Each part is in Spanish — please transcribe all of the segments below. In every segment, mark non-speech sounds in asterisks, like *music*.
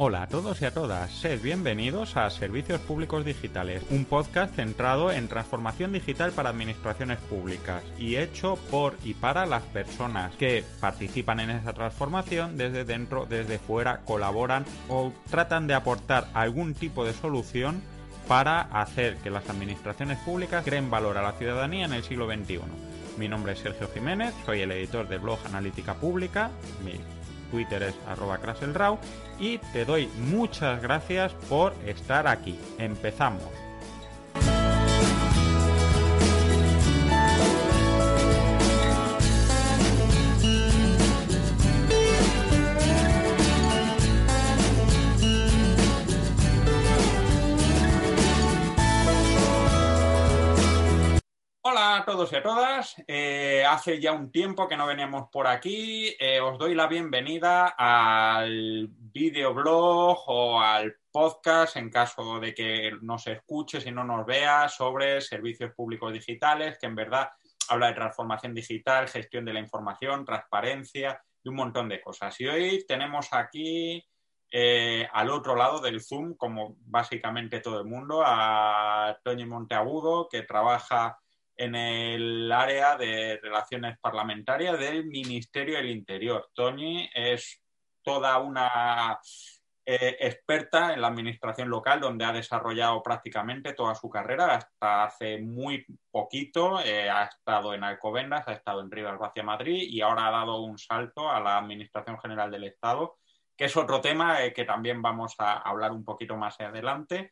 Hola a todos y a todas, sed bienvenidos a Servicios Públicos Digitales, un podcast centrado en transformación digital para administraciones públicas y hecho por y para las personas que participan en esa transformación desde dentro, desde fuera, colaboran o tratan de aportar algún tipo de solución para hacer que las administraciones públicas creen valor a la ciudadanía en el siglo XXI. Mi nombre es Sergio Jiménez, soy el editor del blog Analítica Pública. Twitter es arroba y te doy muchas gracias por estar aquí. Empezamos. Todos y a todas. Eh, hace ya un tiempo que no veníamos por aquí. Eh, os doy la bienvenida al videoblog o al podcast en caso de que nos escuches y no nos veas sobre servicios públicos digitales, que en verdad habla de transformación digital, gestión de la información, transparencia y un montón de cosas. Y hoy tenemos aquí eh, al otro lado del Zoom, como básicamente todo el mundo, a Toño Monteagudo, que trabaja en el área de relaciones parlamentarias del Ministerio del Interior. Tony es toda una eh, experta en la administración local, donde ha desarrollado prácticamente toda su carrera hasta hace muy poquito. Eh, ha estado en Alcobendas, ha estado en Rivas Vacia Madrid y ahora ha dado un salto a la Administración General del Estado, que es otro tema eh, que también vamos a hablar un poquito más adelante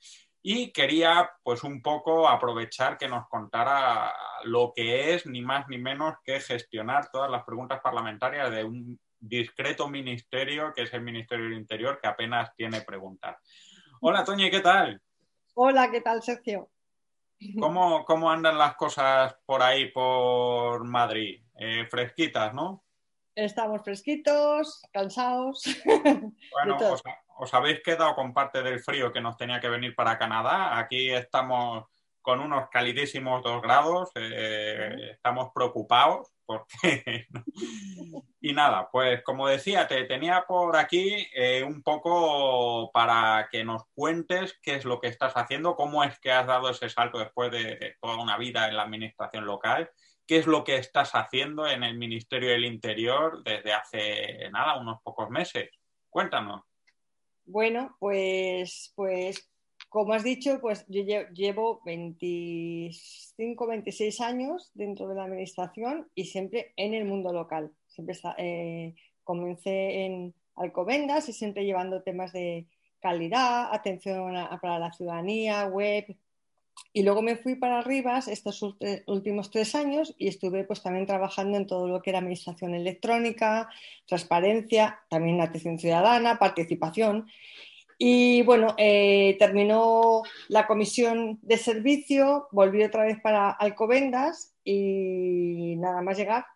y quería pues un poco aprovechar que nos contara lo que es ni más ni menos que gestionar todas las preguntas parlamentarias de un discreto ministerio que es el Ministerio del Interior que apenas tiene preguntas. Hola Toñi, ¿qué tal? Hola, ¿qué tal Sergio? ¿Cómo, cómo andan las cosas por ahí, por Madrid? Eh, fresquitas, ¿no? Estamos fresquitos, cansados. *laughs* Bueno, os habéis quedado con parte del frío que nos tenía que venir para Canadá. Aquí estamos con unos calidísimos dos grados, eh, estamos preocupados porque... *laughs* y nada, pues como decía, te tenía por aquí eh, un poco para que nos cuentes qué es lo que estás haciendo, cómo es que has dado ese salto después de toda una vida en la administración local, qué es lo que estás haciendo en el Ministerio del Interior desde hace nada, unos pocos meses. Cuéntanos. Bueno, pues, pues como has dicho, pues yo llevo 25, 26 años dentro de la administración y siempre en el mundo local. Siempre eh, comencé en Alcobendas y siempre llevando temas de calidad, atención para la ciudadanía, web, y luego me fui para Rivas estos últimos tres años y estuve pues también trabajando en todo lo que era administración electrónica, transparencia, también atención ciudadana, participación. Y bueno, eh, terminó la comisión de servicio, volví otra vez para Alcobendas y nada más llegar,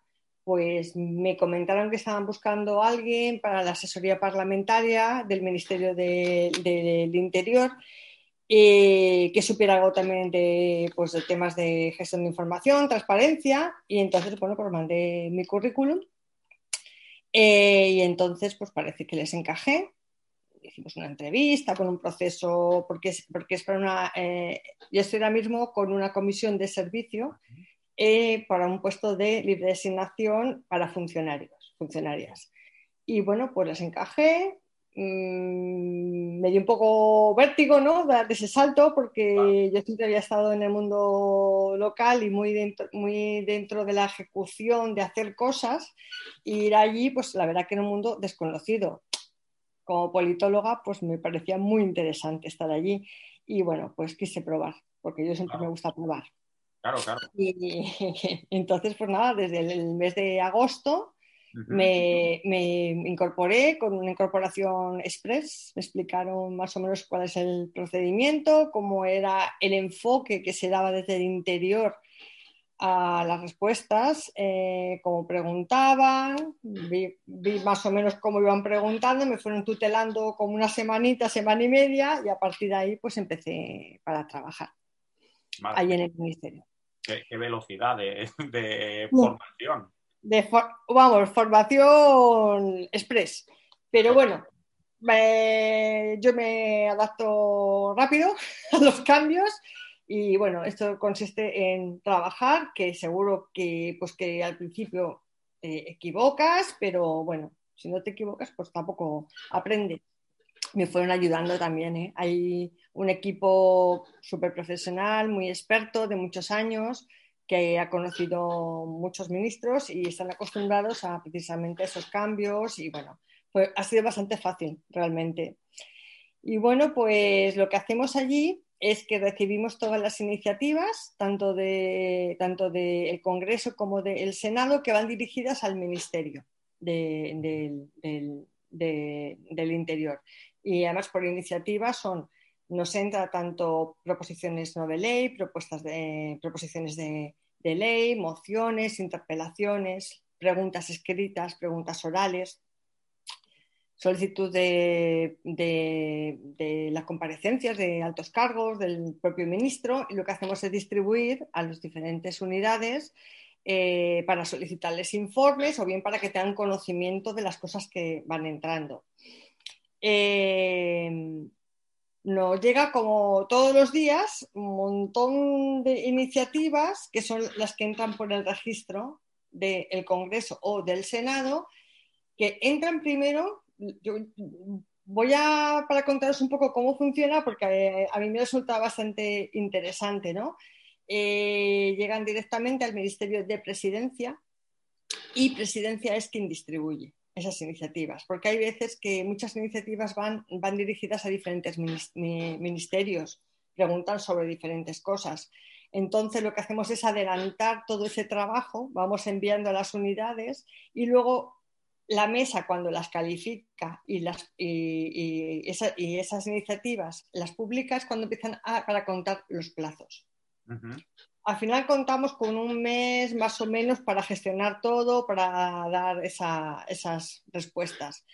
pues me comentaron que estaban buscando a alguien para la asesoría parlamentaria del Ministerio del Interior eh, que supiera algo también de, pues, de temas de gestión de información, transparencia, y entonces, bueno, pues mandé mi currículum eh, y entonces, pues parece que les encajé. Hicimos una entrevista con un proceso, porque es, porque es para una. Eh, yo estoy ahora mismo con una comisión de servicio para un puesto de libre designación para funcionarios, funcionarias. Y bueno, pues les encajé, Mm, me dio un poco vértigo, ¿no? Dar ese salto, porque yo siempre había estado en el mundo local y muy dentro, muy dentro de la ejecución de hacer cosas, y ir allí, pues la verdad que era un mundo desconocido. Como politóloga, pues me parecía muy interesante estar allí y bueno, pues quise probar, porque yo siempre me gusta probar. Claro, claro. Y *laughs* entonces, pues nada, desde el mes de agosto me, incorporé con una incorporación express, me explicaron más o menos cuál es el procedimiento, cómo era el enfoque que se daba desde el interior a las respuestas, eh, cómo preguntaban, vi, más o menos cómo iban preguntando, me fueron tutelando como una semanita, semana y media y a partir de ahí pues empecé para trabajar ahí en el ministerio. Qué, velocidad de, formación de vamos, formación express. Pero bueno, yo me adapto rápido *laughs* a los cambios y bueno, esto consiste en trabajar, que seguro que, pues que al principio te equivocas, pero bueno, si no te equivocas, pues tampoco aprendes. Me fueron ayudando también. ¿eh? Hay un equipo súper profesional, muy experto, de muchos años, que ha conocido muchos ministros y están acostumbrados a precisamente esos cambios y bueno, pues ha sido bastante fácil realmente. Y bueno, pues lo que hacemos allí es que recibimos todas las iniciativas, tanto del tanto de Congreso como del Senado, que van dirigidas al Ministerio del Interior. Y además por iniciativas son, nos entra tanto proposiciones no de ley, propuestas de, proposiciones de, de ley, mociones, interpelaciones, preguntas escritas, preguntas orales, solicitud de, las comparecencias de altos cargos del propio ministro y lo que hacemos es distribuir a las diferentes unidades eh, para solicitarles informes o bien para que tengan conocimiento de las cosas que van entrando. Eh, nos llega como todos los días un montón de iniciativas que son las que entran por el registro del Congreso o del Senado, que entran primero. Yo voy a para contaros un poco cómo funciona, porque a, mí me resulta bastante interesante, ¿no? Eh, llegan directamente al Ministerio de Presidencia y Presidencia es quien distribuye esas iniciativas, porque hay veces que muchas iniciativas van, van dirigidas a diferentes ministerios, preguntan sobre diferentes cosas. Entonces lo que hacemos es adelantar todo ese trabajo, vamos enviando a las unidades y luego la mesa cuando las califica y, las, y, esas iniciativas las publica es cuando empiezan a, para contar los plazos al final contamos con un mes más o menos para gestionar todo, para dar esas respuestas.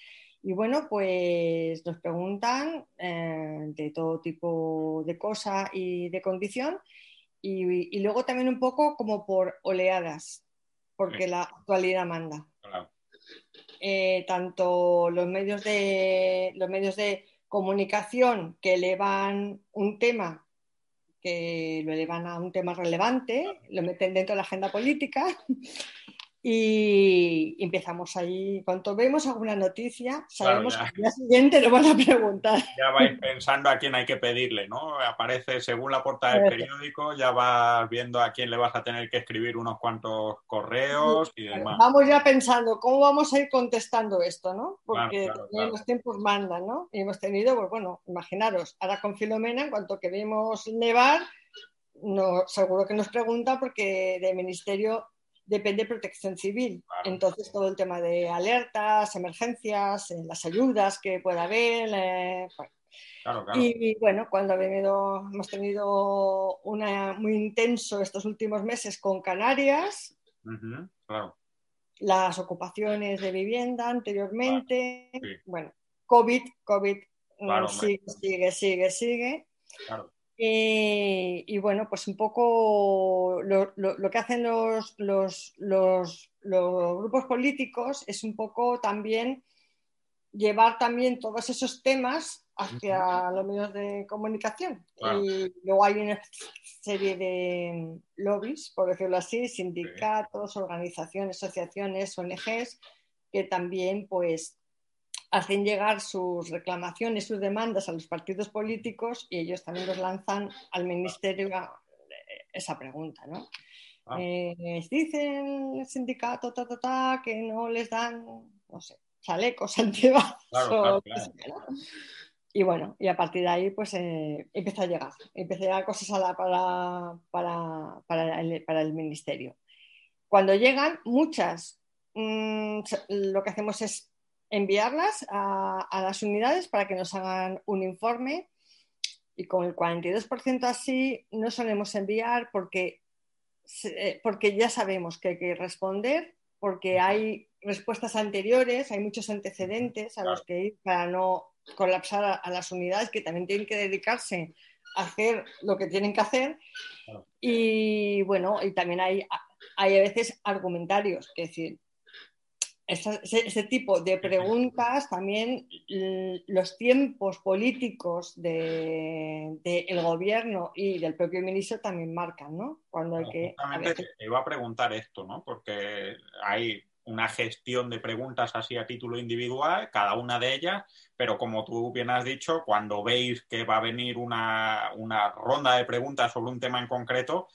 Y bueno, pues nos preguntan eh, de todo tipo de cosa y de condición y, luego también un poco como por oleadas, porque la actualidad manda. Eh, tanto los medios de los medios de comunicación que elevan un tema lo elevan a un tema relevante, lo meten dentro de la agenda política y empezamos ahí. Cuando vemos alguna noticia, sabemos que al día siguiente lo van a preguntar. Ya vais pensando a quién hay que pedirle, ¿no? Aparece según la portada del periódico, ya vas viendo a quién le vas a tener que escribir unos cuantos correos y demás. Vamos ya pensando cómo vamos a ir contestando esto, ¿no? Porque los tiempos mandan, ¿no? Y hemos tenido, pues bueno, imaginaros, ahora con Filomena, en cuanto que vimos nevar, no, seguro que nos pregunta porque del ministerio depende de protección civil. Entonces, todo el tema de alertas, emergencias, eh, las ayudas que pueda haber. Eh, y, bueno, cuando hemos tenido una, muy intenso estos últimos meses con Canarias, las ocupaciones de vivienda anteriormente, bueno, COVID, COVID mm, sigue, sigue, sigue, sigue. Y, bueno, pues un poco lo, que hacen los, los, los, grupos políticos es un poco también llevar también todos esos temas hacia los medios de comunicación. Y luego hay una serie de lobbies, por decirlo así, sindicatos, organizaciones, asociaciones, ONGs, que también pues hacen llegar sus reclamaciones, sus demandas a los partidos políticos y ellos también los lanzan al ministerio esa pregunta, ¿no? Ah. Eh, dicen el sindicato que no les dan, no sé, chalecos *laughs* antibalas. y bueno, y a partir de ahí pues eh, empieza a llegar, empieza a llegar cosas a la, para, para, para, el, para, el, ministerio. Cuando llegan, muchas, mmm, lo que hacemos es enviarlas a, a, las unidades para que nos hagan un informe y con el 42% así no solemos enviar porque, eh, porque ya sabemos que hay que responder, porque hay respuestas anteriores, hay muchos antecedentes a los que ir para no colapsar a, a, las unidades que también tienen que dedicarse a hacer lo que tienen que hacer. Y bueno, y también hay, hay a veces argumentarios, que decir, ese, ese, tipo de preguntas también los tiempos políticos del de, de gobierno y del propio ministro también marcan, ¿no? Cuando hay que. Veces... te iba a preguntar esto, ¿no? Porque hay una gestión de preguntas así a título individual, cada una de ellas, pero como tú bien has dicho, cuando veis que va a venir una, una ronda de preguntas sobre un tema en concreto,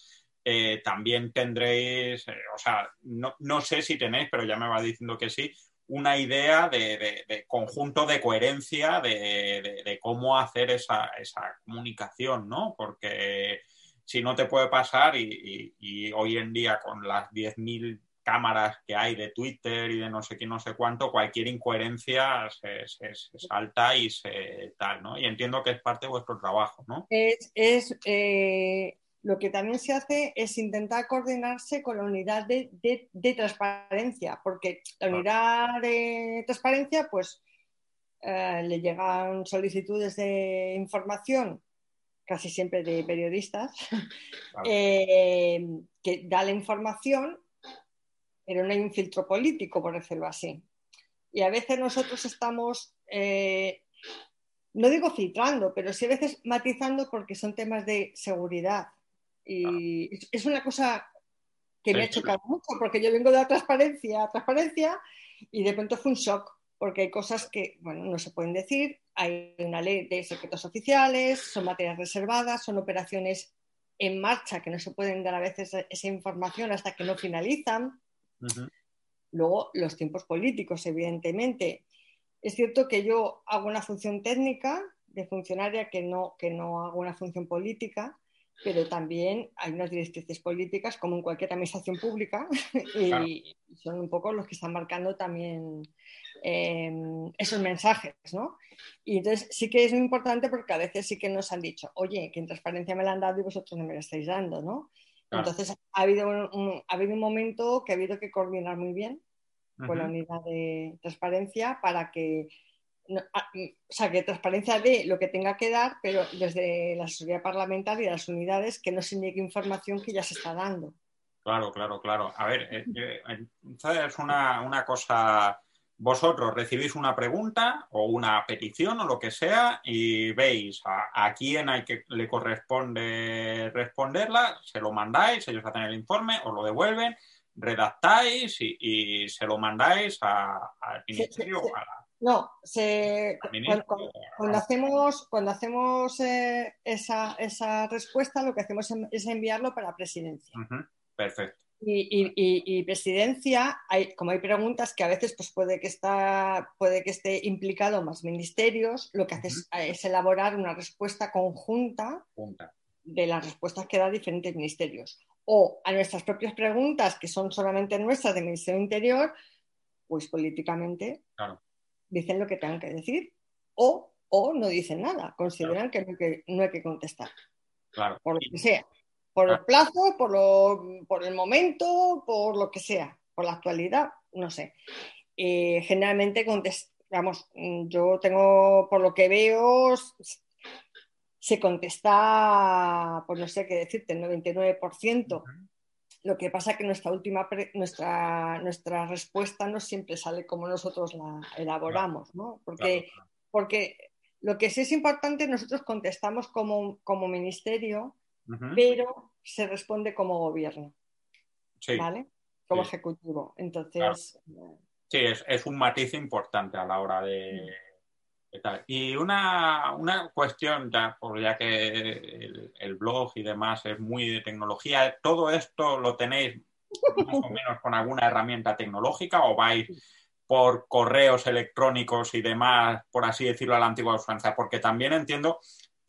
eh, también tendréis, eh, o sea, no, no, sé si tenéis, pero ya me va diciendo que sí, una idea de, de, conjunto de coherencia de, de cómo hacer esa, esa, comunicación, ¿no? Porque si no te puede pasar y, hoy en día con las 10.000 cámaras que hay de Twitter y de no sé qué, no sé cuánto, cualquier incoherencia se, salta y se tal, ¿no? Y entiendo que es parte de vuestro trabajo, ¿no? Es, es eh, lo que también se hace es intentar coordinarse con la unidad de, de, de transparencia, porque la unidad de transparencia, pues, eh, le llegan solicitudes de información casi siempre de periodistas, claro. eh, que da la información pero no hay un filtro político, por decirlo así. Y a veces nosotros estamos, eh, no digo filtrando, pero sí a veces matizando porque son temas de seguridad. Y ah. es una cosa que me ha chocado mucho, porque yo vengo de la transparencia a transparencia y de pronto fue un shock, porque hay cosas que, bueno, no se pueden decir, hay una ley de secretos oficiales, son materias reservadas, son operaciones en marcha que no se pueden dar a veces esa información hasta que no finalizan. Uh -huh. Luego, los tiempos políticos, evidentemente. Es cierto que yo hago una función técnica de funcionaria que no, que no hago una función política, pero también hay unas directrices políticas, como en cualquier administración pública, *laughs* y claro. son un poco los que están marcando también eh, esos mensajes, ¿no? Y entonces sí que es muy importante porque a veces sí que nos han dicho, oye, que en transparencia me la han dado y vosotros no me la estáis dando, ¿no? Claro. Entonces ha habido un, un, ha habido un momento que ha habido que coordinar muy bien uh -huh. con la unidad de transparencia para que no, o sea, que transparencia de lo que tenga que dar, pero desde la asesoría parlamentaria y las unidades que no se niegue información que ya se está dando. Claro, claro, claro. A ver, eh, eh, es una, una cosa vosotros recibís una pregunta o una petición o lo que sea y veis a, a, quién hay que le corresponde responderla, se lo mandáis, ellos hacen el informe, os lo devuelven, redactáis y, y se lo mandáis al ministerio. Sí, sí, sí. A la, no, se, cuando, cuando, cuando, hacemos, cuando hacemos eh, esa, esa, respuesta, lo que hacemos es enviarlo para presidencia. Uh -huh. Perfecto. Y, y, y, presidencia, hay, como hay preguntas que a veces pues puede, que está, puede que esté implicado más ministerios, lo que hace uh -huh. es, es, elaborar una respuesta conjunta Punta. de las respuestas que da diferentes ministerios. O a nuestras propias preguntas, que son solamente nuestras del Ministerio Interior, pues políticamente claro. Dicen lo que tengan que decir. O, o no dicen nada, consideran claro. que, no hay que no hay que contestar. Claro. Por lo que sea por el plazo, por, lo, por el momento, por lo que sea, por la actualidad, no sé. Eh, generalmente contestamos, yo tengo, por lo que veo, se contesta, pues no sé qué decirte, el 99%. Uh -huh. Lo que pasa es que nuestra última, nuestra, nuestra respuesta no siempre sale como nosotros la elaboramos, ¿no? Porque, claro. porque lo que sí es importante, nosotros contestamos como, como ministerio, Uh -huh. pero se responde como gobierno. Sí. ¿Vale? Como sí. ejecutivo. Entonces. Claro. Sí, es, es, un matiz importante a la hora de. Y una, una, cuestión, ya, ya que el, el, blog y demás es muy de tecnología, ¿todo esto lo tenéis más o menos con alguna herramienta tecnológica o vais por correos electrónicos y demás, por así decirlo, a la antigua usanza, porque también entiendo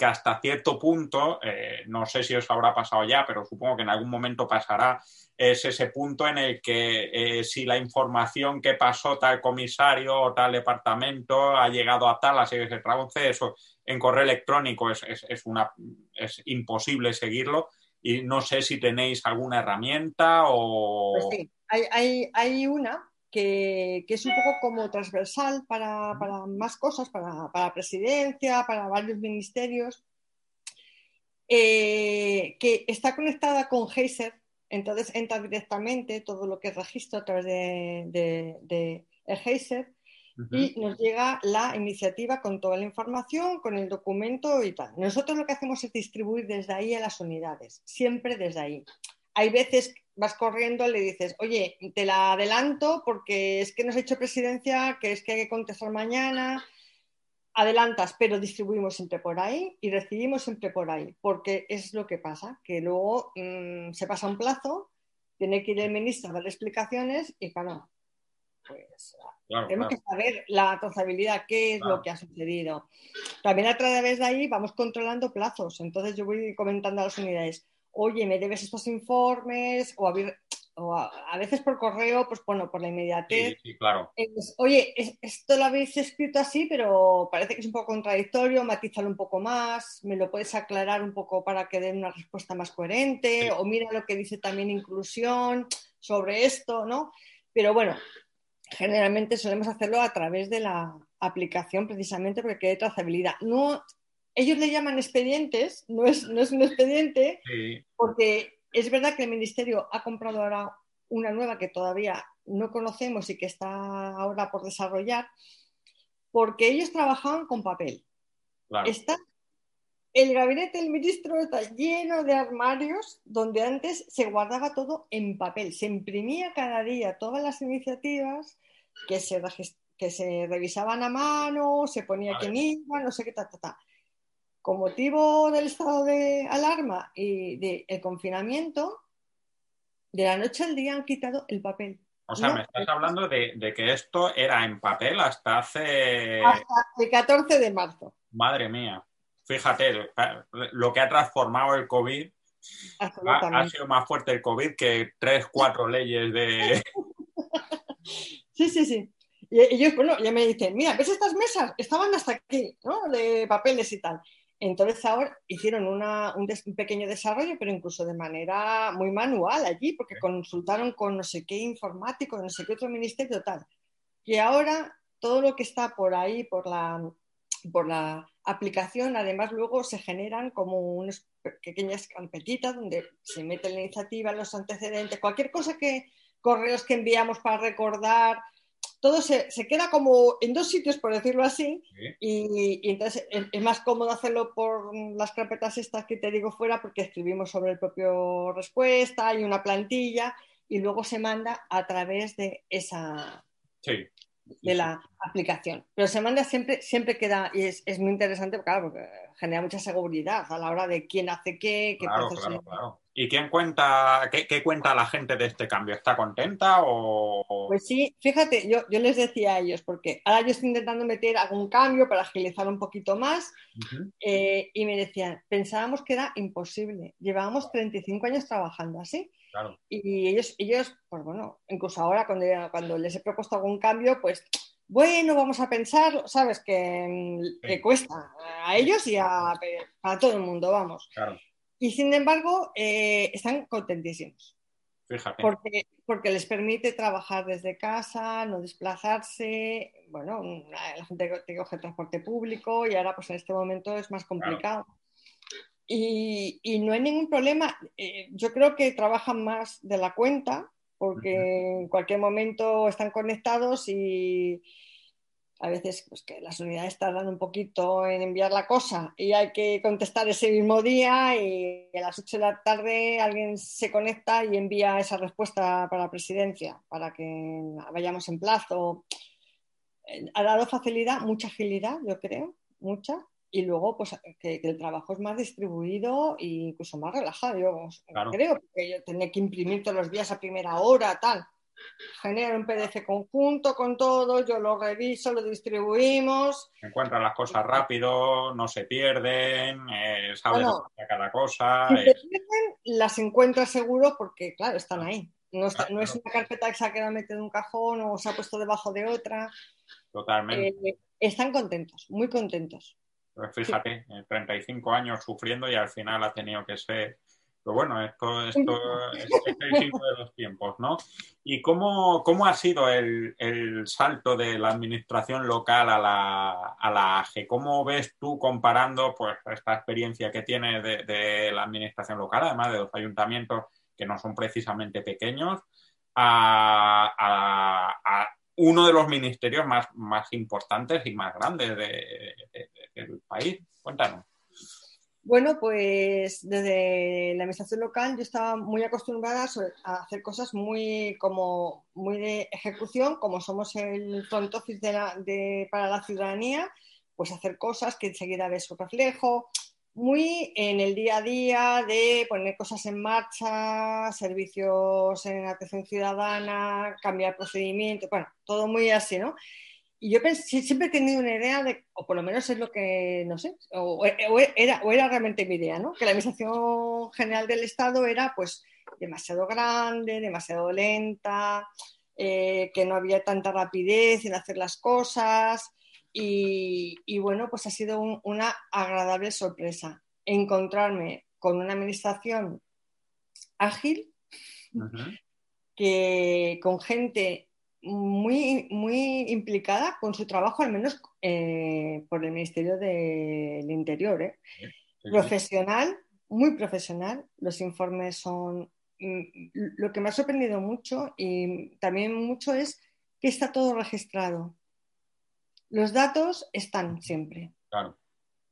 que hasta cierto punto, eh, no sé si os habrá pasado ya, pero supongo que en algún momento pasará, es ese punto en el que eh, si la información que pasó tal comisario o tal departamento ha llegado a tal, que se traduce eso en correo electrónico, es, es, una, es imposible seguirlo. Y no sé si tenéis alguna herramienta o... Pues hay, hay, hay una que, es un poco como transversal para, más cosas, para, para, presidencia, para varios ministerios, eh, que está conectada con Heiser, entonces entra directamente todo lo que es registro a través de, de, de y nos llega la iniciativa con toda la información, con el documento y tal. Nosotros lo que hacemos es distribuir desde ahí a las unidades, siempre desde ahí. Hay veces vas corriendo, le dices, oye, te la adelanto porque es que nos ha hecho presidencia, que es que hay que contestar mañana. Adelantas, pero distribuimos siempre por ahí y recibimos siempre por ahí, porque es lo que pasa, que luego mm, se pasa un plazo, tiene que ir el ministro a dar explicaciones y claro, pues tenemos que saber la trazabilidad, qué es lo que ha sucedido. También a través de ahí vamos controlando plazos, entonces yo voy comentando a las unidades, oye, me debes estos informes, o a, veces por correo, pues bueno, por la inmediatez. Sí, claro. oye, esto lo habéis escrito así, pero parece que es un poco contradictorio, matízalo un poco más, me lo puedes aclarar un poco para que den una respuesta más coherente, o mira lo que dice también inclusión sobre esto, ¿no? Pero bueno, generalmente solemos hacerlo a través de la aplicación precisamente porque quede trazabilidad. No, ellos le llaman expedientes, no es, no es un expediente, porque es verdad que el Ministerio ha comprado ahora una nueva que todavía no conocemos y que está ahora por desarrollar, porque ellos trabajaban con papel. Está, el gabinete del ministro está lleno de armarios donde antes se guardaba todo en papel. Se imprimía cada día todas las iniciativas que se, que se revisaban a mano, se ponía quién iba, no sé qué, ta, ta, ta con motivo del estado de alarma y del confinamiento, de la noche al día han quitado el papel. O sea, me estás hablando de, que esto era en papel hasta hace... Hasta el 14 de marzo. Madre mía. Fíjate, lo que ha transformado el COVID ha, sido más fuerte el COVID que tres, cuatro leyes de... sí, sí, sí. Y ellos, bueno, ya me dicen, mira, ¿ves estas mesas? Estaban hasta aquí, ¿no? De papeles y tal. Entonces ahora hicieron un, pequeño desarrollo, pero incluso de manera muy manual allí, porque consultaron con no sé qué informático, no sé qué otro ministerio tal. Y ahora todo lo que está por ahí, por la, por la aplicación, además luego se generan como unas pequeñas carpetitas donde se mete la iniciativa, los antecedentes, cualquier cosa que correos que enviamos para recordar, todo se, queda como en dos sitios, por decirlo así, y, entonces es, más cómodo hacerlo por las carpetas estas que te digo fuera, porque escribimos sobre el propio respuesta, hay una plantilla, y luego se manda a través de esa... de la aplicación. Pero se manda siempre, siempre queda, y es, muy interesante, claro, porque genera mucha seguridad a la hora de quién hace qué, qué proceso. ¿Y quién cuenta, qué, cuenta la gente de este cambio? ¿Está contenta o...? Pues sí, fíjate, yo, yo les decía a ellos, porque ahora yo estoy intentando meter algún cambio para agilizar un poquito más, eh, y me decían, pensábamos que era imposible, llevábamos 35 años trabajando así, y ellos, ellos, pues bueno, incluso ahora cuando, cuando les he propuesto algún cambio, pues bueno, vamos a pensar, sabes, que, mm, cuesta a ellos y a, a todo el mundo, vamos. Claro. Y sin embargo, eh, están contentísimos. Fíjate. Porque, porque les permite trabajar desde casa, no desplazarse. Bueno, la gente que coge transporte público y ahora, pues en este momento es más complicado. Y, y, no hay ningún problema. Eh, yo creo que trabajan más de la cuenta porque en cualquier momento están conectados y, a veces pues, que las unidades tardan un poquito en enviar la cosa y hay que contestar ese mismo día y a las 8 de la tarde alguien se conecta y envía esa respuesta para la presidencia para que vayamos en plazo. Ha dado facilidad, mucha agilidad, yo creo, mucha. Y luego, pues que, el trabajo es más distribuido e incluso más relajado. Yo creo, porque yo tenía que imprimir todos los días a primera hora, tal. Genera un PDF conjunto con todo, yo lo reviso, lo distribuimos. Encuentra las cosas rápido, no se pierden, eh, sabes cada cosa. Si pierden, las encuentras seguro porque, claro, están ahí. No, es una carpeta que se ha quedado metida en un cajón o se ha puesto debajo de otra. Totalmente. Eh, están contentos, muy contentos. Pues fíjate, 35 eh, años sufriendo y al final ha tenido que ser pero bueno, esto, esto es el signo de los tiempos, ¿no? ¿Y cómo, cómo ha sido el, el, salto de la administración local a la, a la AGE? ¿Cómo ves tú comparando pues, esta experiencia que tiene de, de, la administración local, además de los ayuntamientos que no son precisamente pequeños, a, a, uno de los ministerios más, más importantes y más grandes de, del país? Cuéntanos. Bueno, pues desde la administración local yo estaba muy acostumbrada a hacer cosas muy como muy de ejecución, como somos el front office para la ciudadanía, pues hacer cosas que enseguida ves su reflejo, muy en el día a día de poner cosas en marcha, servicios en atención ciudadana, cambiar procedimientos, bueno, todo muy así, ¿no? Y yo pensé, siempre he tenido una idea de, o por lo menos es lo que, no sé, o, era, o era realmente mi idea, ¿no? Que la Administración General del Estado era pues demasiado grande, demasiado lenta, eh, que no había tanta rapidez en hacer las cosas. Y, bueno, pues ha sido una agradable sorpresa encontrarme con una administración ágil, que con gente muy, muy implicada con su trabajo, al menos eh, por el Ministerio del Interior. ¿eh? Profesional, muy profesional. Los informes son... Mm, lo que me ha sorprendido mucho y también mucho es que está todo registrado. Los datos están siempre. Claro.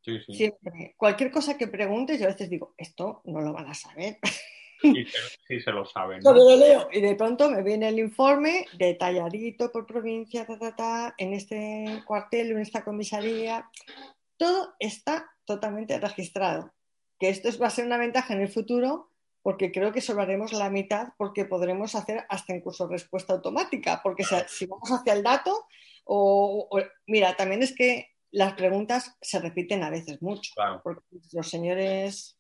Siempre. Cualquier cosa que preguntes, yo a veces digo, esto no lo van a saber. *laughs* Sí, se lo saben. Y de pronto me viene el informe detalladito por provincia, en este cuartel o en esta comisaría. Todo está totalmente registrado. Que esto va a ser una ventaja en el futuro porque creo que solvaremos la mitad porque podremos hacer hasta incluso respuesta automática. Porque si, vamos hacia el dato, o, mira, también es que las preguntas se repiten a veces mucho. Porque los señores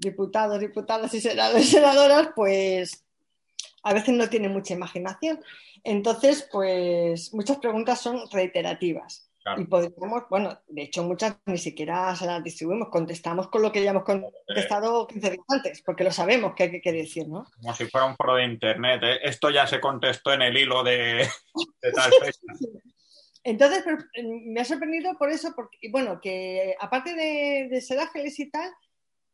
diputados, diputadas y senadores y *laughs* senadoras, pues a veces no tienen mucha imaginación. Entonces, pues muchas preguntas son reiterativas. Y podríamos, bueno, de hecho muchas ni siquiera se las distribuimos, contestamos con lo que ya hemos contestado 15 días antes, porque lo sabemos que hay que decir, ¿no? Como si fuera un foro de internet, ¿eh? esto ya se contestó en el hilo de, tal fecha. *laughs* Entonces, me ha sorprendido por eso, porque, bueno, que aparte de, de ser ángeles y tal,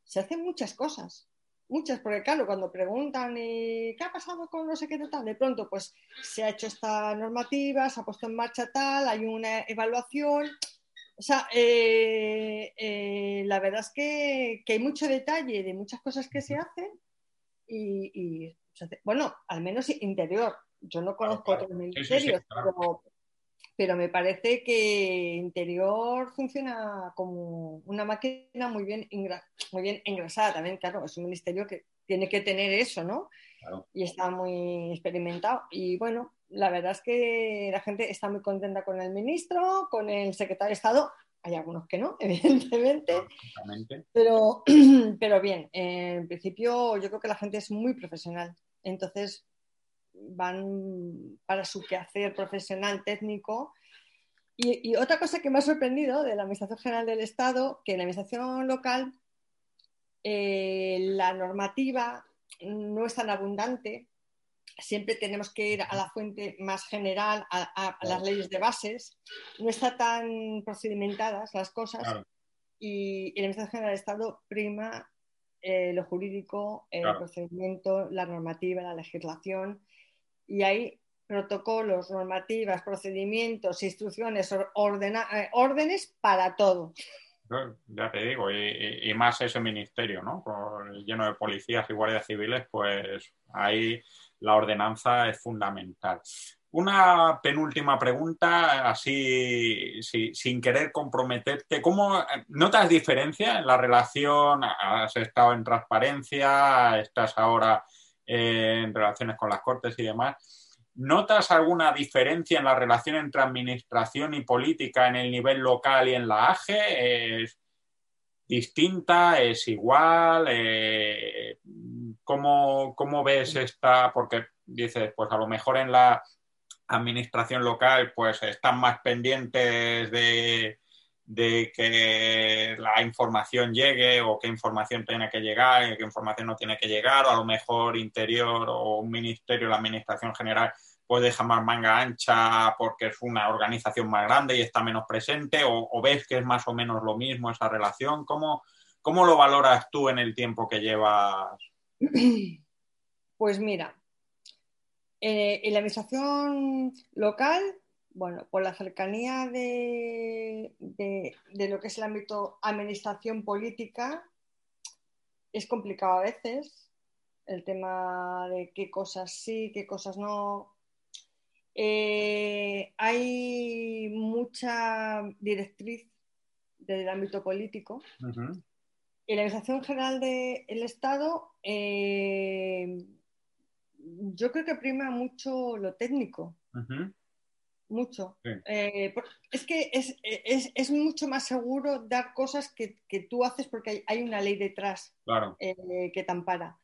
se hacen muchas cosas, muchas, porque claro, cuando preguntan qué ha pasado con no sé qué tal, de pronto pues se ha hecho esta normativa, se ha puesto en marcha tal, hay una evaluación. O sea, eh, eh, la verdad es que, hay mucho detalle de muchas cosas que se hacen y, bueno, al menos interior. Yo no conozco otros ministerios, pero pero me parece que Interior funciona como una máquina muy bien, muy bien engrasada también, claro, es un ministerio que tiene que tener eso, ¿no? Y está muy experimentado. Y bueno, la verdad es que la gente está muy contenta con el ministro, con el secretario de Estado. Hay algunos que no, *laughs* evidentemente. Pero, *clears throat* pero bien, en principio yo creo que la gente es muy profesional. Entonces, van para su quehacer profesional técnico. Y, otra cosa que me ha sorprendido de la Administración General del Estado, que en la Administración local eh, la normativa no es tan abundante, siempre tenemos que ir a la fuente más general, a, las leyes de bases, no están tan procedimentadas las cosas. Y, en la Administración General del Estado prima eh, lo jurídico, el procedimiento, la normativa, la legislación y hay protocolos, normativas, procedimientos, instrucciones, eh, órdenes para todo. Ya te digo, y, más ese ministerio, ¿no? lleno de policías y guardias civiles, pues ahí la ordenanza es fundamental. Una penúltima pregunta, así sin querer comprometerte. ¿Cómo notas diferencia en la relación? Has estado en transparencia, estás ahora en relaciones con las cortes y demás. ¿Notas alguna diferencia en la relación entre administración y política en el nivel local y en la AGE? ¿Es distinta? ¿Es igual? Eh, ¿cómo, ¿Cómo ves esta? Porque dices, pues a lo mejor en la administración local pues están más pendientes de, de que la información llegue o qué información tiene que llegar y qué información no tiene que llegar, o a lo mejor interior o un ministerio, la administración general puede dejar más manga ancha porque es una organización más grande y está menos presente, o, ves que es más o menos lo mismo esa relación. ¿Cómo, ¿Cómo lo valoras tú en el tiempo que llevas? Pues mira, eh, en la administración local, bueno, por la cercanía de, lo que es el ámbito administración política, es complicado a veces el tema de qué cosas sí, qué cosas no. Eh, hay mucha directriz del ámbito político. En la Administración General del Estado, eh, yo creo que prima mucho lo técnico. Mucho. Eh, es que es, mucho más seguro dar cosas que, tú haces porque hay, una ley detrás eh, que te ampara.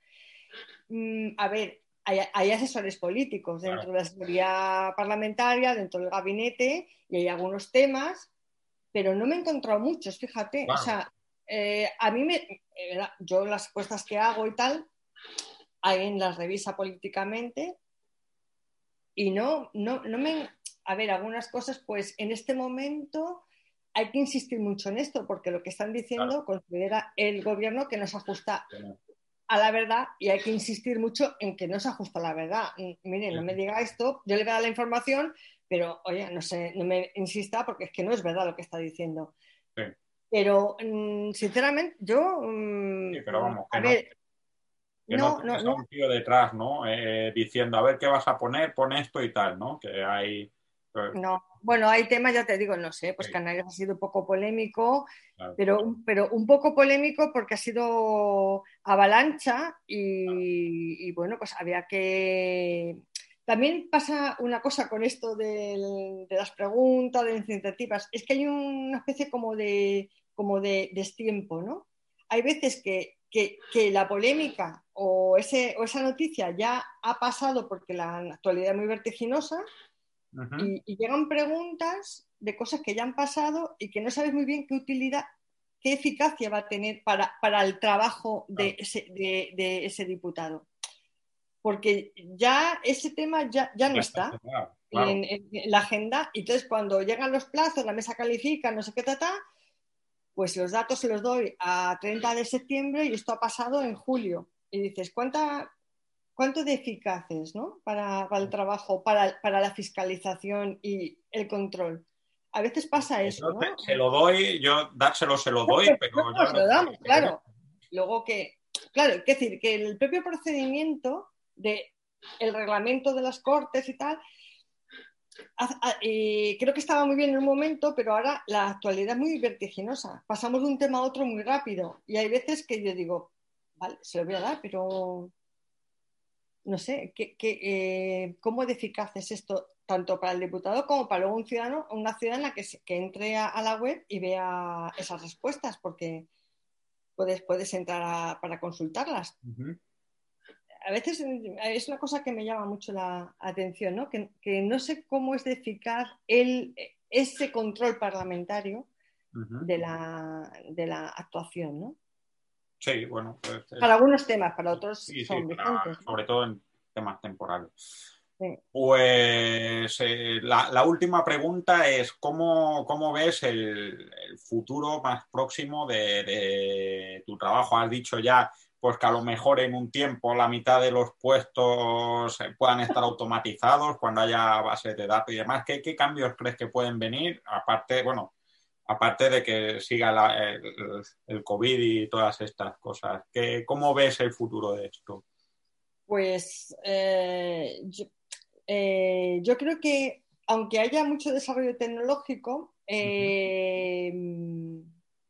Mm, a ver, hay, asesores políticos dentro de la seguridad parlamentaria, dentro del gabinete, y hay algunos temas, pero no me he encontrado muchos, fíjate. O sea, eh, a mí me. yo las puestas que hago y tal, alguien las revisa políticamente y no, no, no me... A ver, algunas cosas, pues en este momento hay que insistir mucho en esto, porque lo que están diciendo considera el gobierno que no se ajusta a la verdad y hay que insistir mucho en que no se ajusta a la verdad. Mire, no me diga esto, yo le voy a dar la información, pero oye, no sé, no me insista porque es que no es verdad lo que está diciendo. Pero mm, sinceramente, yo. Mm, pero vamos, a ver, que no, no, no, un tío detrás, ¿no? Eh, diciendo, a ver qué vas a poner, pon esto y tal, ¿no? Que hay. No, bueno, hay temas, ya te digo, no sé, pues Canarias ha sido un poco polémico, pero, pero un poco polémico porque ha sido avalancha y, bueno, pues había que. También pasa una cosa con esto de las preguntas, de las iniciativas, es que hay una especie como de, como de destiempo, ¿no? Hay veces que que, la polémica o, ese, o esa noticia ya ha pasado porque la actualidad es muy vertiginosa y, llegan preguntas de cosas que ya han pasado y que no sabes muy bien qué utilidad, qué eficacia va a tener para, para el trabajo de, ese, de, ese, diputado. Porque ya ese tema ya, ya no está En, en, la agenda. Y entonces cuando llegan los plazos, la mesa califica, no sé qué, tata, pues los datos se los doy a 30 de septiembre y esto ha pasado en julio. Y dices, ¿cuánta, ¿cuánto de eficaces ¿no? para, el trabajo, para, la fiscalización y el control? A veces pasa eso. ¿no? Se lo doy, yo dárselo se lo doy, pero yo se lo damos, claro. Luego que, claro, es decir, que el propio procedimiento de el reglamento de las cortes y tal creo que estaba muy bien en un momento, pero ahora la actualidad es muy vertiginosa. Pasamos de un tema a otro muy rápido y hay veces que yo digo, vale, se lo voy a dar, pero no sé, ¿qué, eh, ¿cómo de eficaz es esto tanto para el diputado como para un ciudadano una ciudadana que, que entre a, la web y vea esas respuestas? Porque puedes, puedes entrar para consultarlas a veces es una cosa que me llama mucho la atención, ¿no? Que, no sé cómo es de eficaz el, ese control parlamentario de, la, de, la, actuación, ¿no? Sí, bueno. Pues, para algunos temas, para otros son Sobre todo en temas temporales. Pues eh, la, última pregunta es ¿cómo, cómo ves el, futuro más próximo de, de, tu trabajo? Has dicho ya pues que a lo mejor en un tiempo la mitad de los puestos eh, puedan estar automatizados cuando haya bases de datos y demás. ¿Qué, cambios crees que pueden venir? Aparte, bueno, aparte de que siga el, COVID y todas estas cosas. ¿Qué, ¿Cómo ves el futuro de esto? Pues eh, eh, yo, creo que aunque haya mucho desarrollo tecnológico,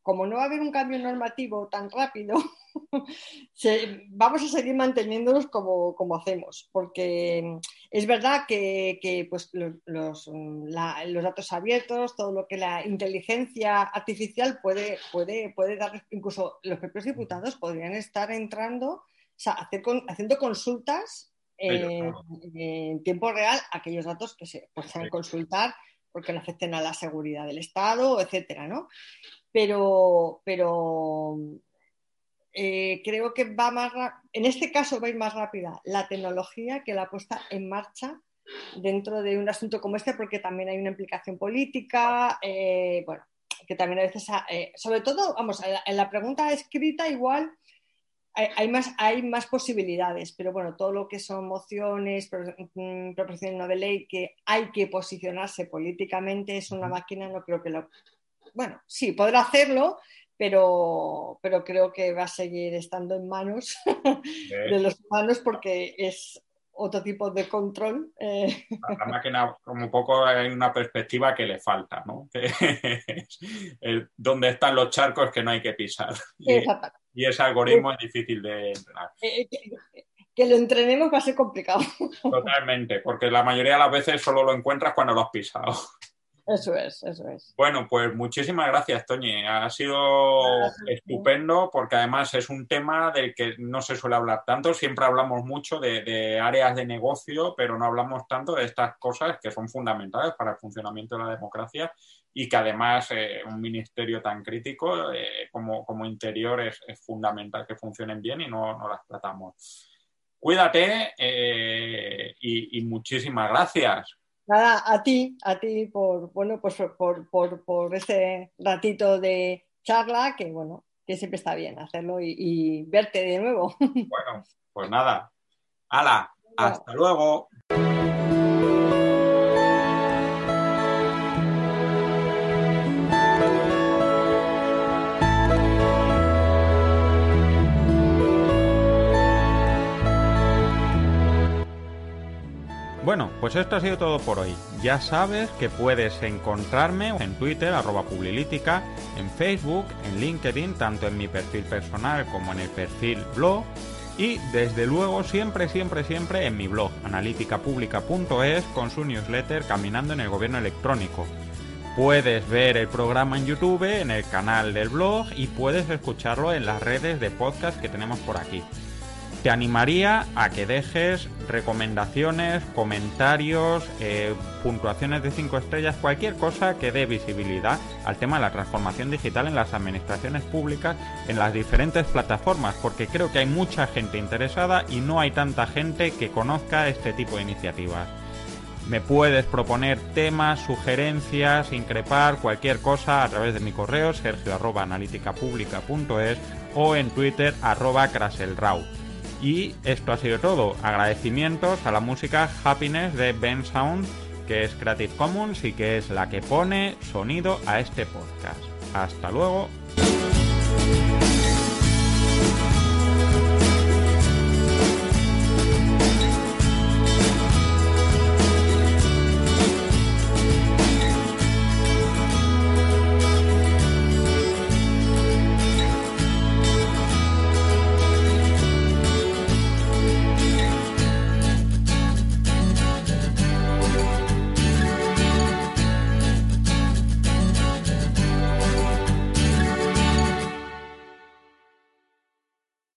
como no va a haber un cambio normativo tan rápido, *laughs* vamos a seguir manteniéndolos como, como hacemos, porque es verdad que, pues, los, los, datos abiertos, todo lo que la inteligencia artificial puede, puede, puede dar, incluso los propios diputados podrían estar entrando, o sea, hacer haciendo consultas en tiempo real aquellos datos que se puedan consultar porque no afecten a la seguridad del Estado, etcétera, ¿no? Pero, pero eh, creo que va más en este caso va a ir más rápida la tecnología que la puesta en marcha dentro de un asunto como este, porque también hay una implicación política, eh, bueno, que también a veces, eh, sobre todo, vamos, en la, pregunta escrita igual hay, más, hay más posibilidades, pero bueno, todo lo que son mociones, mm, proposiciones de ley, que hay que posicionarse políticamente, es una máquina, no creo que lo... Bueno, sí, podrá hacerlo, pero, pero creo que va a seguir estando en manos de los humanos porque es otro tipo de control. Eh. La máquina, como un poco, hay una perspectiva que le falta, ¿no? *laughs* donde están los charcos que no hay que pisar. Y, ese algoritmo es difícil de entrenar. Eh, eh, que, lo entrenemos va a ser complicado. Totalmente, porque la mayoría de las veces solo lo encuentras cuando lo has pisado. Eso es, eso es. Bueno, pues muchísimas gracias, Toñi. Ha sido estupendo porque además es un tema del que no se suele hablar tanto. Siempre hablamos mucho de, áreas de negocio, pero no hablamos tanto de estas cosas que son fundamentales para el funcionamiento de la democracia y que además eh, un ministerio tan crítico eh, como, como, Interior es, fundamental que funcionen bien y no, no las tratamos. Cuídate eh, y muchísimas gracias. Nada, a ti, a ti por, bueno, pues por, por, por ese ratito de charla que, bueno, que siempre está bien hacerlo y, verte de nuevo. *laughs* Bueno, pues nada. ¡Hala! ¡Hasta luego! Bueno, pues esto ha sido todo por hoy. Ya sabes que puedes encontrarme en Twitter, arroba Publilítica, en Facebook, en LinkedIn, tanto en mi perfil personal como en el perfil blog. Y desde luego siempre, siempre, siempre en mi blog, analíticapublica.es, con su newsletter Caminando en el Gobierno Electrónico. Puedes ver el programa en YouTube, en el canal del blog y puedes escucharlo en las redes de podcast que tenemos por aquí te animaría a que dejes recomendaciones, comentarios, eh, puntuaciones de 5 estrellas, cualquier cosa que dé visibilidad al tema de la transformación digital en las administraciones públicas en las diferentes plataformas, porque creo que hay mucha gente interesada y no hay tanta gente que conozca este tipo de iniciativas. Me puedes proponer temas, sugerencias, increpar cualquier cosa a través de mi correo sergio o en Twitter arroba craselrau. Y esto ha sido todo. Agradecimientos a la música Happiness de Ben Sound, que es Creative Commons y que es la que pone sonido a este podcast. Hasta luego.